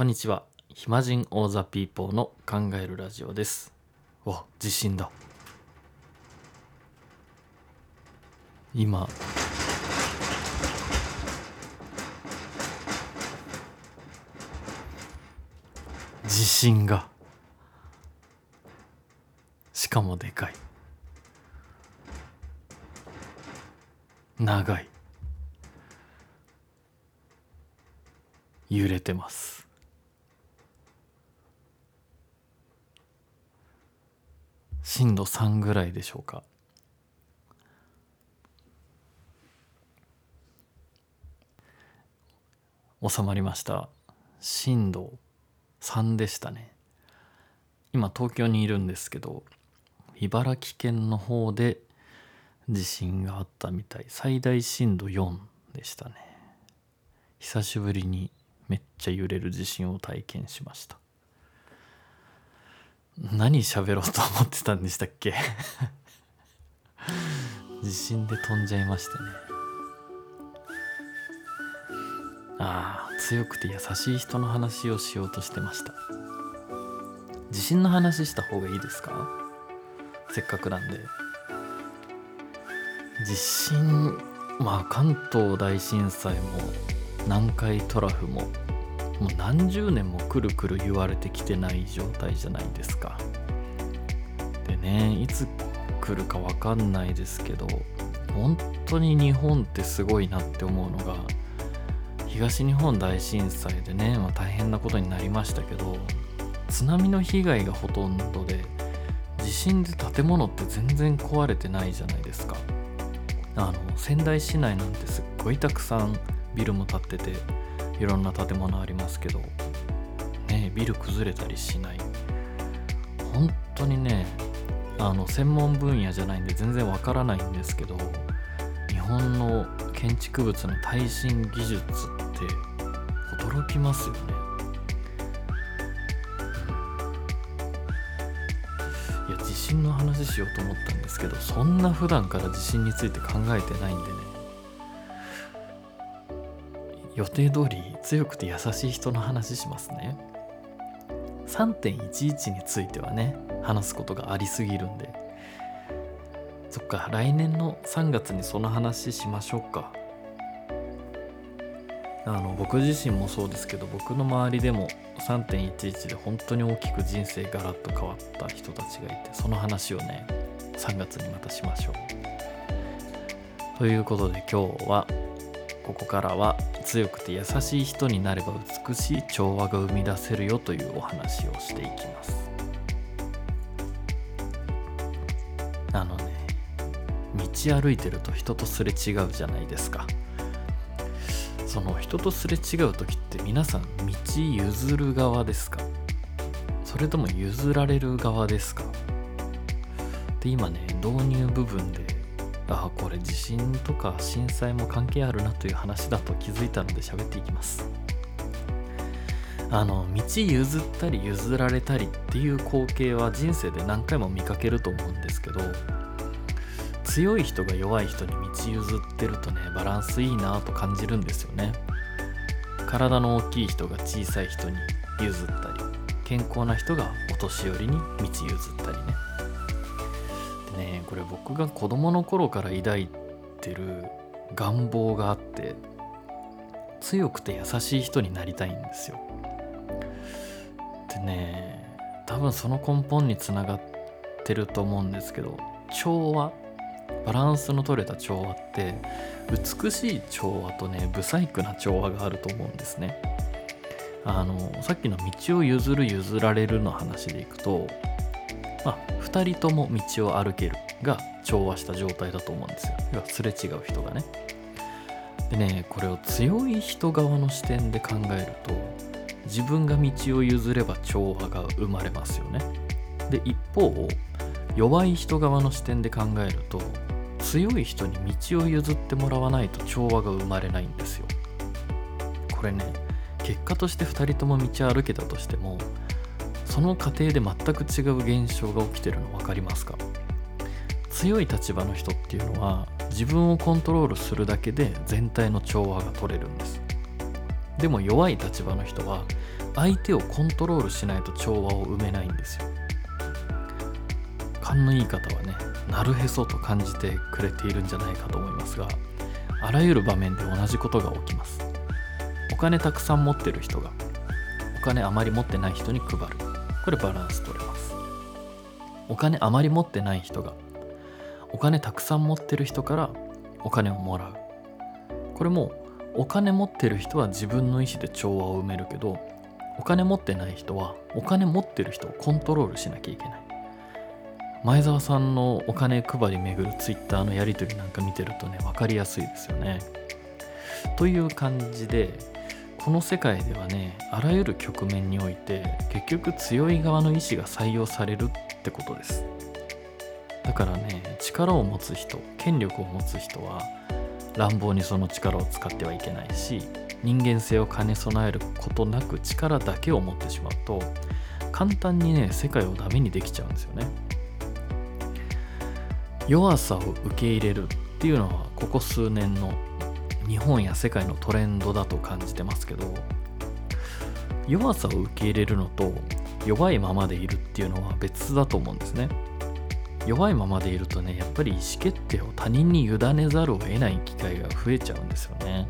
こんにちは。暇人オーザピーポーの考えるラジオです。わ地震だ。今。地震が。しかもでかい。長い。揺れてます。震度3ぐらいでしょうか。収まりました。震度3でしたね。今東京にいるんですけど茨城県の方で地震があったみたい。最大震度4でしたね。久しぶりにめっちゃ揺れる地震を体験しました。何喋ろうと思ってたんでしたっけ？地震で飛んじゃいましたね。ああ強くて優しい人の話をしようとしてました。地震の話した方がいいですか？せっかくなんで。地震まあ関東大震災も南海トラフももう何十年もくるくる言われてきてない状態じゃないですか。でねいつ来るか分かんないですけど本当に日本ってすごいなって思うのが東日本大震災でね、まあ、大変なことになりましたけど津波の被害がほとんどで地震で建物って全然壊れてないじゃないですか。あの仙台市内なんてすっごいたくさんビルも建ってていろんな建物ありますけどねビル崩れたりしない。本当にねあの専門分野じゃないんで全然わからないんですけど日本の建築物の耐震技術って驚きますよね。いや地震の話しようと思ったんですけどそんな普段から地震について考えてないんでね。予定通り強くて優しい人の話しますね。3.11についてはね話すことがありすぎるんで。そっか来年の3月にその話しましょうか。あの僕自身もそうですけど僕の周りでも3.11で本当に大きく人生ガラッと変わった人たちがいてその話をね3月にまたしましょう。ということで今日はここからは強くて優しい人になれば美しい調和が生み出せるよというお話をしていきます。あのね道歩いてると人とすれ違うじゃないですか。その人とすれ違う時って皆さん道譲る側ですか？それとも譲られる側ですか？で今ね導入部分であこれ地震とか震災も関係あるなという話だと気づいたので喋っていきます。あの道譲ったり譲られたりっていう光景は人生で何回も見かけると思うんですけど強い人が弱い人に道譲ってるとねバランスいいなと感じるんですよね。体の大きい人が小さい人に譲ったり健康な人がお年寄りに道譲ったりね。これ僕が子供の頃から抱いてる願望があって強くて優しい人になりたいんですよ。でね多分その根本につながってると思うんですけど調和バランスの取れた調和って美しい調和とね不細工な調和があると思うんですね。あのさっきの道を譲る譲られるの話でいくとまあ2人とも道を歩けるが調和した状態だと思うんですよ。要はすれ違う人がね。でねこれを強い人側の視点で考えると自分が道を譲れば調和が生まれますよね。で一方弱い人側の視点で考えると強い人に道を譲ってもらわないと調和が生まれないんですよ。これね結果として2人とも道を歩けたとしてもその過程で全く違う現象が起きてるの分かりますか？強い立場の人っていうのは自分をコントロールするだけで全体の調和が取れるんです。でも弱い立場の人は相手をコントロールしないと調和を埋めないんですよ。勘のいい方はねなるへそと感じてくれているんじゃないかと思いますがあらゆる場面で同じことが起きます。お金たくさん持ってる人がお金あまり持ってない人に配る。これバランス取れます。お金あまり持ってない人がお金たくさん持ってる人からお金をもらう。これもお金持ってる人は自分の意思で調和を埋めるけどお金持ってない人はお金持ってる人をコントロールしなきゃいけない。前澤さんのお金配り巡るツイッターのやり取りなんか見てるとね分かりやすいですよね。という感じでこの世界ではねあらゆる局面において結局強い側の意志が採用されるってことです。だからね力を持つ人権力を持つ人は乱暴にその力を使ってはいけないし人間性を兼ね備えることなく力だけを持ってしまうと簡単にね世界をダメにできちゃうんですよね。弱さを受け入れるっていうのはここ数年の日本や世界のトレンドだと感じてますけど弱さを受け入れるのと弱いままでいるっていうのは別だと思うんですね。弱いままでいるとねやっぱり意思決定を他人に委ねざるを得ない機会が増えちゃうんですよね。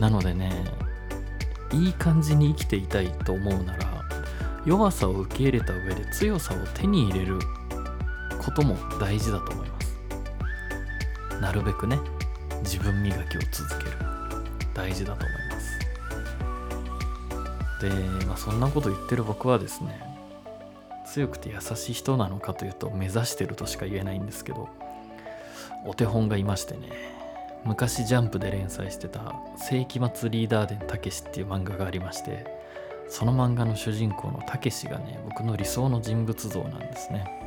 なのでねいい感じに生きていたいと思うなら弱さを受け入れた上で強さを手に入れることも大事だと思います。なるべくね自分磨きを続ける。大事だと思います。で、まあ、そんなこと言ってる僕はですね強くて優しい人なのかというと目指してるとしか言えないんですけどお手本がいましてね昔ジャンプで連載してた「世紀末リーダー伝たけし」っていう漫画がありましてその漫画の主人公のたけしがね僕の理想の人物像なんですね。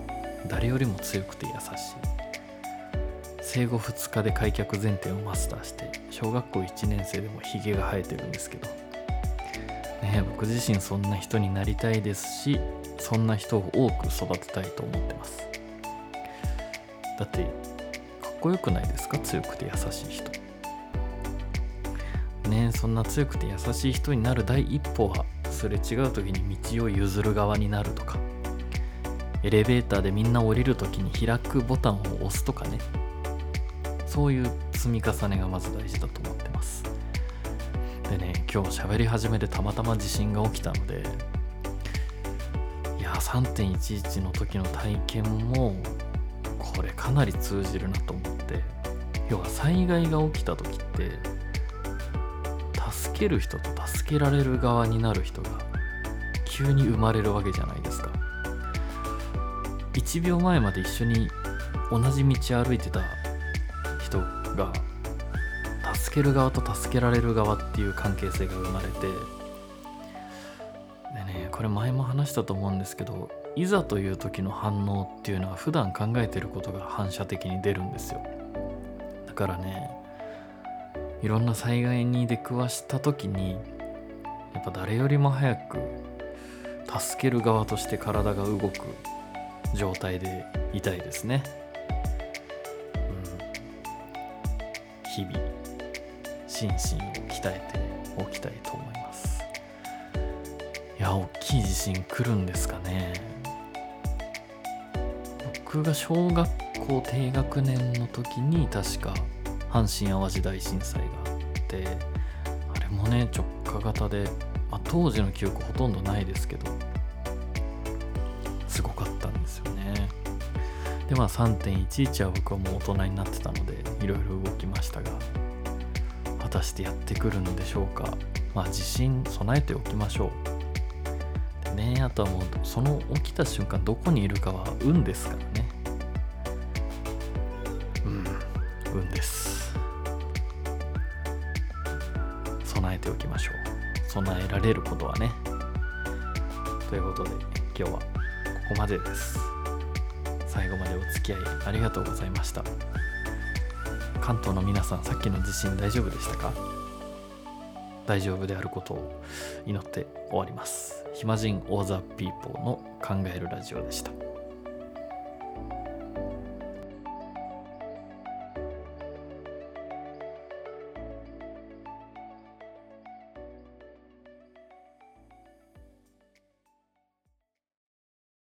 誰よりも強くて優しい。生後2日で開脚前転をマスターして小学校1年生でもヒゲが生えてるんですけど。ね僕自身そんな人になりたいですしそんな人を多く育てたいと思ってます。だってかっこよくないですか？強くて優しい人。ねそんな強くて優しい人になる第一歩はすれ違う時に道を譲る側になるとか。エレベーターでみんな降りる時に開くボタンを押すとかね。そういう積み重ねがまず大事だと思ってます。でね今日喋り始めてたまたま地震が起きたのでいや3.11の時の体験もこれかなり通じるなと思って要は災害が起きた時って助ける人と助けられる側になる人が急に生まれるわけじゃないですか。1秒前まで一緒に同じ道歩いてたが助ける側と助けられる側っていう関係性が生まれてでねこれ前も話したと思うんですけどいざという時の反応っていうのは普段考えてることが反射的に出るんですよ。だからねいろんな災害に出くわした時にやっぱ誰よりも早く助ける側として体が動く状態でいたいですね、日々心身を鍛えておきたいと思います。いや大きい地震来るんですかね。僕が小学校低学年の時に確か阪神・淡路大震災があってあれもね直下型で、まあ、当時の記憶ほとんどないですけどでまあ3.11は僕はもう大人になってたのでいろいろ動きましたが果たしてやってくるんでしょうか。まあ地震備えておきましょう。でねあとはもうその起きた瞬間どこにいるかは運ですからね。うん運です。備えておきましょう。備えられることはね。ということで今日はここまでです。最後までお付き合いありがとうございました。関東の皆さんさっきの地震大丈夫でしたか？大丈夫であることを祈って終わります。暇人オールザピーポーの考えるラジオでした。